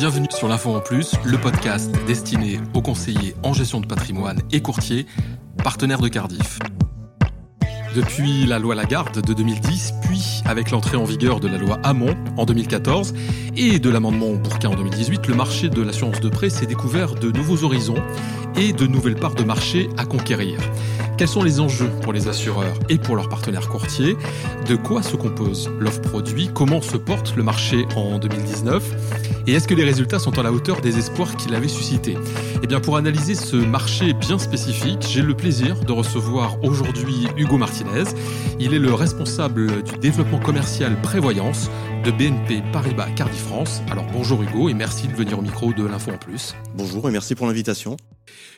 Bienvenue sur l'Info en Plus, le podcast destiné aux conseillers en gestion de patrimoine et courtiers, partenaires de Cardiff. Depuis la loi Lagarde de 2010, puis avec l'entrée en vigueur de la loi Hamon en 2014 et de l'amendement Bourquin en 2018, le marché de l'assurance de prêt s'est découvert de nouveaux horizons et de nouvelles parts de marché à conquérir. Quels sont les enjeux pour les assureurs et pour leurs partenaires courtiers? De quoi se compose l'offre produit? Comment se porte le marché en 2019 Et est-ce que les résultats sont à la hauteur des espoirs qu'il avait suscités? Eh bien, pour analyser ce marché bien spécifique, j'ai le plaisir de recevoir aujourd'hui Hugo Martinez. Il est le responsable du développement commercial prévoyance de BNP Paribas Cardiff France. Alors bonjour Hugo et merci de venir au micro de l'Info en Plus. Bonjour et merci pour l'invitation.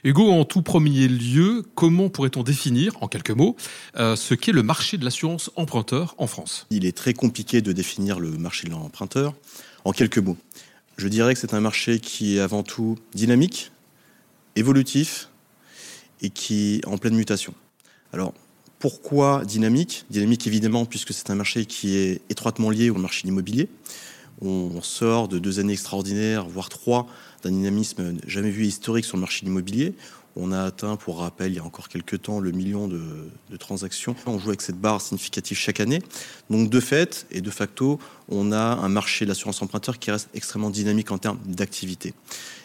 Hugo, en tout premier lieu, comment pourrait-on définir, en quelques mots, euh, ce qu'est le marché de l'assurance emprunteur en France? Il est très compliqué de définir le marché de l'emprunteur en quelques mots. Je dirais que c'est un marché qui est avant tout dynamique, évolutif et qui est en pleine mutation. Alors, pourquoi dynamique? Dynamique évidemment puisque c'est un marché qui est étroitement lié au marché immobilier. On sort de deux années extraordinaires, voire trois, d'un dynamisme jamais vu historique sur le marché immobilier. On a atteint, pour rappel, il y a encore quelques temps, le million de, transactions. On joue avec cette barre significative chaque année. Donc, de fait et de facto, on a un marché de l'assurance emprunteur qui reste extrêmement dynamique en termes d'activité.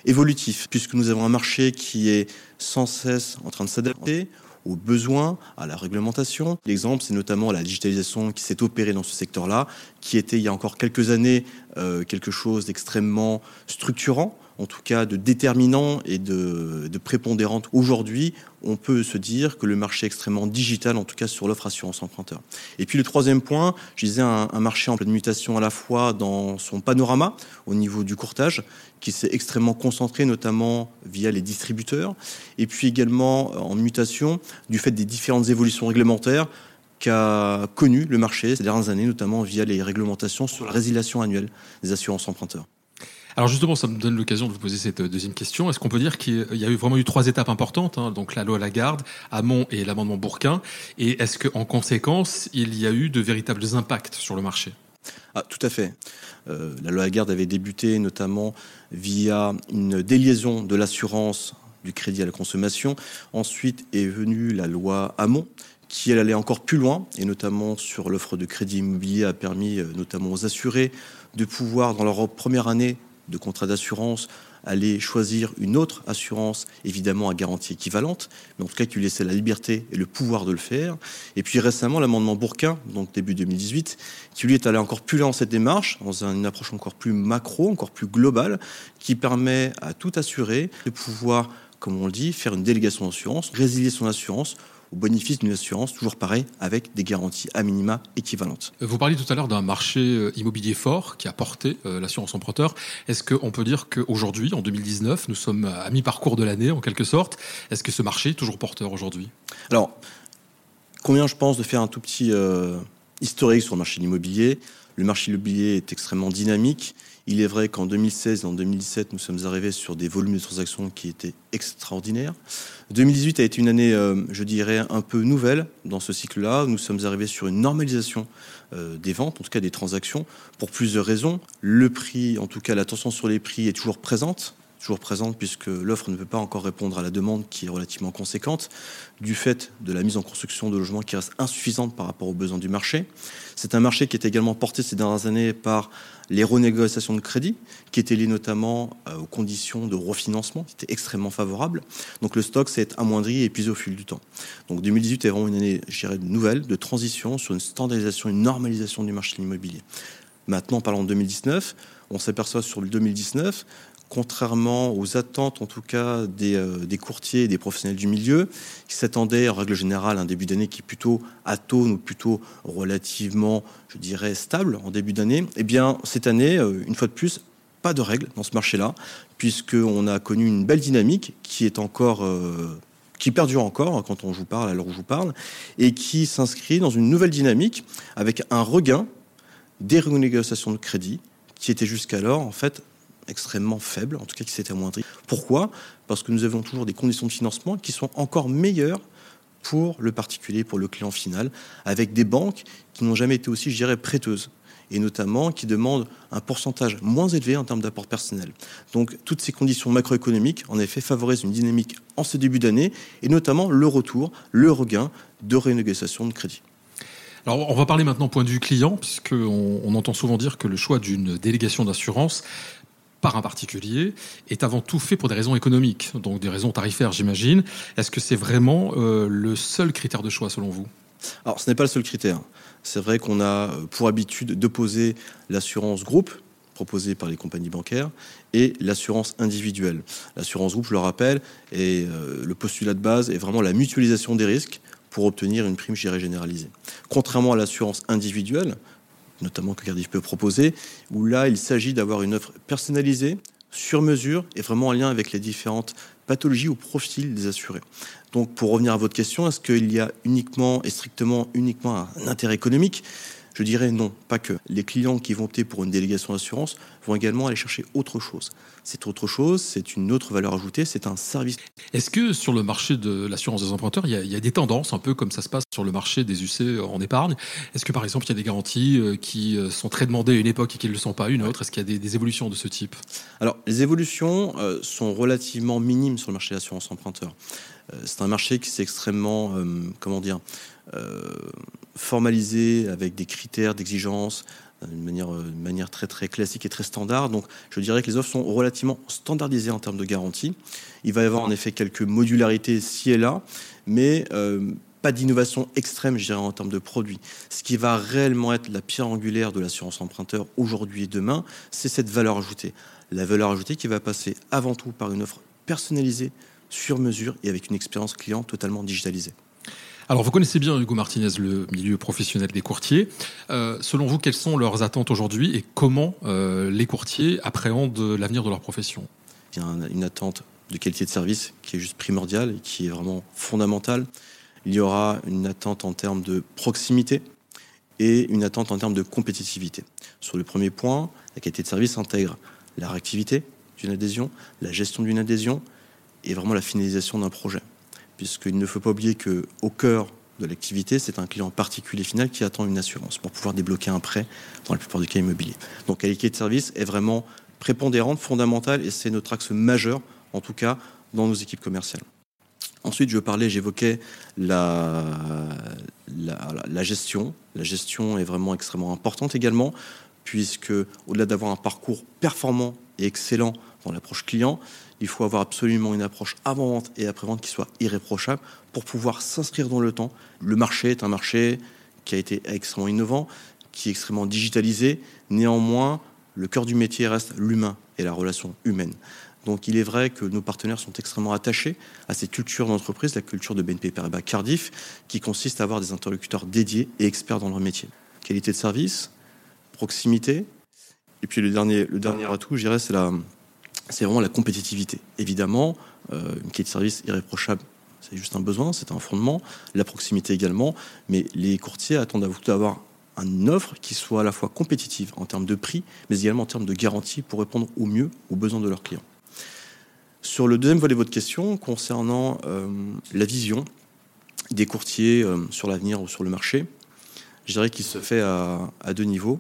Évolutif, puisque nous avons un marché qui est sans cesse en train de s'adapter aux besoins, à la réglementation. L'exemple, c'est notamment la digitalisation qui s'est opérée dans ce secteur-là, qui était il y a encore quelques années euh, quelque chose d'extrêmement structurant en tout cas de déterminant et de, de prépondérante. Aujourd'hui, on peut se dire que le marché est extrêmement digital, en tout cas sur l'offre assurance emprunteur. Et puis le troisième point, je disais un, marché en pleine mutation à la fois dans son panorama au niveau du courtage, qui s'est extrêmement concentré notamment via les distributeurs, et puis également en mutation du fait des différentes évolutions réglementaires qu'a connu le marché ces dernières années, notamment via les réglementations sur la résiliation annuelle des assurances emprunteurs. Alors justement, ça me donne l'occasion de vous poser cette deuxième question. Est-ce qu'on peut dire qu'il y a eu vraiment eu trois étapes importantes, hein, donc la loi Lagarde, Hamon et l'amendement Bourquin, et est-ce qu'en conséquence, il y a eu de véritables impacts sur le marché? Ah, tout à fait. Euh, la loi Lagarde avait débuté notamment via une déliaison de l'assurance du crédit à la consommation. Ensuite est venue la loi Hamon, qui elle allait encore plus loin, et notamment sur l'offre de crédit immobilier a permis euh, notamment aux assurés de pouvoir, dans leur première année, de contrat d'assurance aller choisir une autre assurance, évidemment à garantie équivalente, mais en tout cas qui lui laissait la liberté et le pouvoir de le faire. Et puis récemment, l'amendement Bourquin, donc début 2018, qui lui est allé encore plus loin dans cette démarche, dans une approche encore plus macro, encore plus globale, qui permet à tout assuré de pouvoir, comme on le dit, faire une délégation d'assurance, résilier son assurance au bénéfice d'une assurance, toujours pareil, avec des garanties à minima équivalentes. Vous parliez tout à l'heure d'un marché euh, immobilier fort qui a porté euh, l'assurance emprunteur. Est-ce qu'on peut dire qu'aujourd'hui, en 2019, nous sommes à mi-parcours de l'année, en quelque sorte Est-ce que ce marché est toujours porteur aujourd'hui? Alors, combien je pense de faire un tout petit euh, historique sur le marché immobilier Le marché immobilier est extrêmement dynamique. Il est vrai qu'en 2016 et en 2017, nous sommes arrivés sur des volumes de transactions qui étaient extraordinaires. 2018 a été une année, euh, je dirais, un peu nouvelle dans ce cycle-là. Nous sommes arrivés sur une normalisation euh, des ventes, en tout cas des transactions, pour plusieurs raisons. Le prix, en tout cas la tension sur les prix est toujours présente toujours présente puisque l'offre ne peut pas encore répondre à la demande qui est relativement conséquente, du fait de la mise en construction de logements qui reste insuffisante par rapport aux besoins du marché. C'est un marché qui est également porté ces dernières années par les renégociations de crédit, qui étaient liées notamment euh, aux conditions de refinancement, qui étaient extrêmement favorables. Donc le stock s'est amoindri et épuisé au fil du temps. Donc 2018 est vraiment une année, je dirais, nouvelle, de transition sur une standardisation, une normalisation du marché de l'immobilier. Maintenant, parlons de 2019, on s'aperçoit sur le 2019 contrairement aux attentes, en tout cas, des, euh, des, courtiers et des professionnels du milieu, qui s'attendaient, en règle générale, un début d'année qui est plutôt atone ou plutôt relativement, je dirais, stable en début d'année, eh bien, cette année, euh, une fois de plus, pas de règles dans ce marché-là, puisqu'on a connu une belle dynamique qui est encore... Euh, qui perdure encore quand on vous parle, à l'heure où je vous parle, et qui s'inscrit dans une nouvelle dynamique avec un regain des renégociations de crédit qui était jusqu'alors en fait extrêmement faible, en tout cas qui s'est amoindri. Pourquoi? Parce que nous avons toujours des conditions de financement qui sont encore meilleures pour le particulier, pour le client final, avec des banques qui n'ont jamais été aussi, je dirais, prêteuses. et notamment qui demandent un pourcentage moins élevé en termes d'apport personnel. Donc toutes ces conditions macroéconomiques, en effet, favorisent une dynamique en ce début d'année, et notamment le retour, le regain de renégociation de crédit. Alors, on va parler maintenant point de vue client, puisqu'on on entend souvent dire que le choix d'une délégation d'assurance par un particulier est avant tout fait pour des raisons économiques, donc des raisons tarifaires, j'imagine. Est-ce que c'est vraiment euh, le seul critère de choix selon vous? Alors, ce n'est pas le seul critère. C'est vrai qu'on a euh, pour habitude d'opposer l'assurance groupe, proposée par les compagnies bancaires, et l'assurance individuelle. L'assurance groupe, je le rappelle, et euh, le postulat de base est vraiment la mutualisation des risques pour obtenir une prime généralisée. Contrairement à l'assurance individuelle, notamment que Cardiff peut proposer, où là, il s'agit d'avoir une offre personnalisée, sur mesure, et vraiment en lien avec les différentes pathologies ou profils des assurés. Donc, pour revenir à votre question, est-ce qu'il y a uniquement et strictement uniquement un intérêt économique? Je dirais non, pas que. Les clients qui vont opter pour une délégation d'assurance vont également aller chercher autre chose. C'est autre chose, c'est une autre valeur ajoutée, c'est un service. Est-ce que sur le marché de l'assurance des emprunteurs, il y, a, des tendances, un peu comme ça se passe sur le marché des UC en épargne? Est-ce que par exemple, il y a des garanties euh, qui euh, sont très demandées à une époque et qui ne le sont pas à une autre? Est-ce qu'il y a des, évolutions de ce type? Alors, les évolutions euh, sont relativement minimes sur le marché de l'assurance emprunteur. c'est un marché qui s'est extrêmement, comment dire, formalisé avec des critères d'exigence d'une manière, euh, manière très très classique et très standard. Donc je dirais que les offres sont relativement standardisées en termes de garantie. Il va y avoir en effet quelques modularités ci et là, mais euh, pas d'innovation extrême, je dirais, en termes de produits. Ce qui va réellement être la pierre angulaire de l'assurance emprunteur aujourd'hui et demain, c'est cette valeur ajoutée. La valeur ajoutée qui va passer avant tout par une offre personnalisée, sur mesure et avec une expérience client totalement digitalisée. Alors, vous connaissez bien, Hugo Martinez, le milieu professionnel des courtiers. Euh, selon vous, quelles sont leurs attentes aujourd'hui et comment euh, les courtiers appréhendent l'avenir de leur profession? Il y a une attente de qualité de service qui est juste primordiale et qui est vraiment fondamentale. Il y aura une attente en termes de proximité et une attente en termes de compétitivité. Sur le premier point, la qualité de service intègre la réactivité d'une adhésion, la gestion d'une adhésion et vraiment la finalisation d'un projet puisqu'il ne faut pas oublier qu'au cœur de l'activité, c'est un client particulier final qui attend une assurance pour pouvoir débloquer un prêt dans la plupart des cas immobiliers. Donc qualité de service est vraiment prépondérante, fondamentale, et c'est notre axe majeur, en tout cas, dans nos équipes commerciales. Ensuite, je parlais, j'évoquais la, la, gestion. La gestion est vraiment extrêmement importante également, puisque au-delà d'avoir un parcours performant et excellent dans l'approche client, il faut avoir absolument une approche avant-vente et après-vente qui soit irréprochable pour pouvoir s'inscrire dans le temps. Le marché est un marché qui a été extrêmement innovant, qui est extrêmement digitalisé. Néanmoins, le cœur du métier reste l'humain et la relation humaine. Donc il est vrai que nos partenaires sont extrêmement attachés à cette culture d'entreprise, la culture de BNP Paribas Cardiff, qui consiste à avoir des interlocuteurs dédiés et experts dans leur métier. Qualité de service, proximité, et puis le dernier, le dernier atout, je dirais, c'est la, c'est vraiment la compétitivité. Évidemment, euh, une qualité de service irréprochable, c'est juste un besoin, c'est un fondement. La proximité également, mais les courtiers attendent d'avoir une offre qui soit à la fois compétitive en termes de prix, mais également en termes de garantie pour répondre au mieux aux besoins de leurs clients. Sur le deuxième volet de votre question, concernant euh, la vision des courtiers euh, sur l'avenir ou sur le marché, je dirais qu'il se fait à, deux niveaux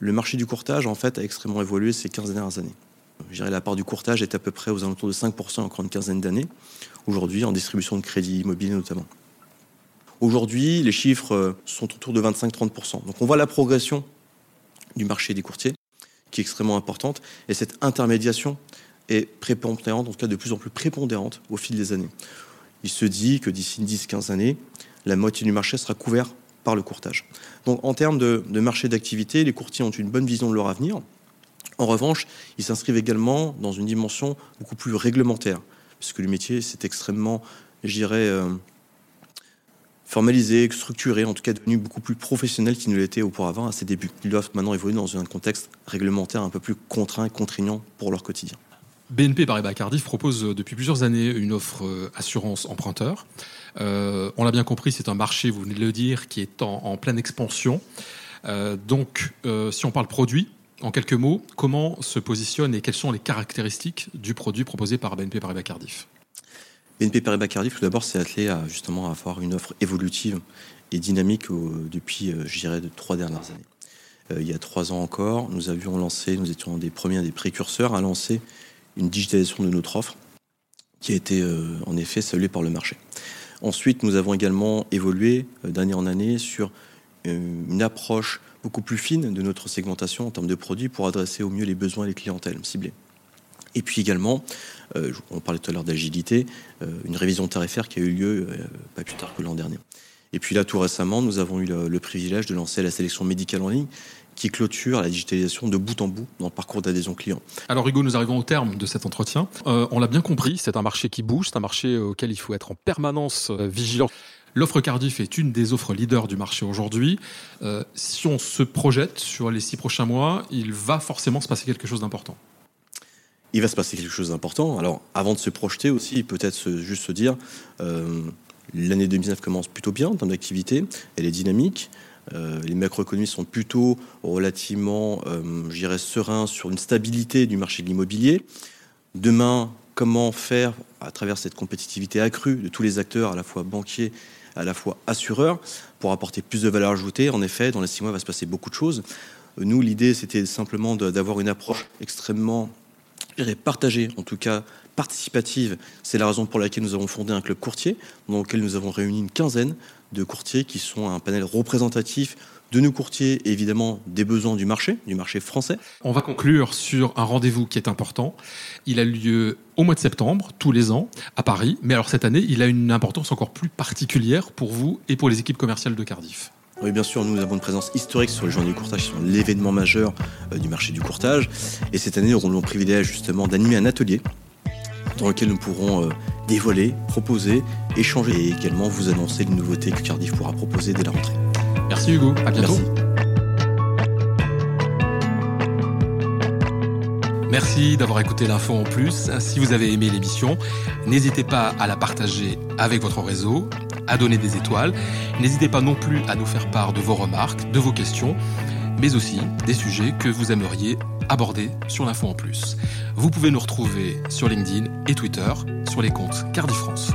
le marché du courtage, en fait, a extrêmement évolué ces 15 dernières années. La part du courtage est à peu près aux alentours de 5% encore une quinzaine d'années, aujourd'hui en distribution de crédit immobilier notamment. Aujourd'hui, les chiffres euh, sont autour de 25-30%. Donc on voit la progression du marché des courtiers, qui est extrêmement importante, et cette intermédiation est prépondérante, en tout cas de plus en plus prépondérante au fil des années. Il se dit que d'ici 10-15 années, la moitié du marché sera couvert par le courtage. Donc en termes de, marché d'activité, les courtiers ont une bonne vision de leur avenir. En revanche, ils s'inscrivent également dans une dimension beaucoup plus réglementaire, puisque le métier, c'est extrêmement, je dirais, euh, formalisé, structuré, en tout cas devenu beaucoup plus professionnel qu'il ne l'était auparavant à ses débuts. Ils doivent maintenant évoluer dans un contexte réglementaire un peu plus contraint contraignant pour leur quotidien. BNP Paribas Cardiff propose euh, depuis plusieurs années une offre euh, assurance emprunteur. Euh, on l'a bien compris, c'est un marché, vous venez de le dire, qui est en, pleine expansion. donc, si on parle produit, en quelques mots, comment se positionne et quelles sont les caractéristiques du produit proposé par BNP Paribas Cardiff BNP Paribas Cardiff, tout d'abord, c'est attelé à justement avoir une offre évolutive et dynamique depuis, je dirais, de trois dernières années. il y a trois ans encore, nous avions lancé, nous étions des premiers, des précurseurs à lancer une digitalisation de notre offre qui a été en effet saluée par le marché. Ensuite, nous avons également évolué d'année en année sur une approche beaucoup plus fine de notre segmentation en termes de produits pour adresser au mieux les besoins les clientèles ciblées. Et puis également, euh, on parlait tout à l'heure d'agilité, euh, une révision tarifaire qui a eu lieu euh, pas plus tard que l'an dernier. Et puis là, tout récemment, nous avons eu le, privilège de lancer la sélection médicale en ligne qui clôture la digitalisation de bout en bout dans le parcours d'adhésion client. Alors Hugo, nous arrivons au terme de cet entretien. on l'a bien compris, c'est un marché qui bouge, c'est un marché auquel il faut être en permanence vigilant. L'offre Cardiff est une des offres leaders du marché aujourd'hui. Euh, si on se projette sur les six prochains mois, il va forcément se passer quelque chose d'important. Il va se passer quelque chose d'important. Alors, avant de se projeter aussi, peut-être juste se dire, euh, l'année 2019 commence plutôt bien en termes d'activité, elle est dynamique. Euh, les macroéconomies sont plutôt relativement, je dirais, sereins sur une stabilité du marché de l'immobilier. Demain, comment faire à travers cette compétitivité accrue de tous les acteurs, à la fois banquiers à la fois assureur pour apporter plus de valeur ajoutée? En effet, dans les six mois, il va se passer beaucoup de choses. Nous, l'idée, c'était simplement d'avoir une approche extrêmement partagée, en tout cas participative. C'est la raison pour laquelle nous avons fondé un club courtier, dans lequel nous avons réuni une quinzaine de courtiers qui sont un panel représentatif de nos courtiers évidemment des besoins du marché, du marché français. On va conclure sur un rendez-vous qui est important. Il a lieu au mois de septembre, tous les ans, à Paris. Mais alors cette année, il a une importance encore plus particulière pour vous et pour les équipes commerciales de Cardiff. Oui, bien sûr, nous avons une présence historique sur les journées du courtage, qui sont l'événement majeur euh, du marché du courtage. Et cette année, nous aurons le privilège justement d'animer un atelier dans lequel nous pourrons euh, dévoiler, proposer, échanger et également vous annoncer les nouveautés que Cardiff pourra proposer dès la rentrée. Merci Hugo, à bientôt. Merci. d'avoir écouté l'info en plus. Si vous avez aimé l'émission, n'hésitez pas à la partager avec votre réseau, à donner des étoiles. N'hésitez pas non plus à nous faire part de vos remarques, de vos questions, mais aussi des sujets que vous aimeriez aborder sur l'info en plus. Vous pouvez nous retrouver sur LinkedIn et Twitter sur les comptes Cardi France.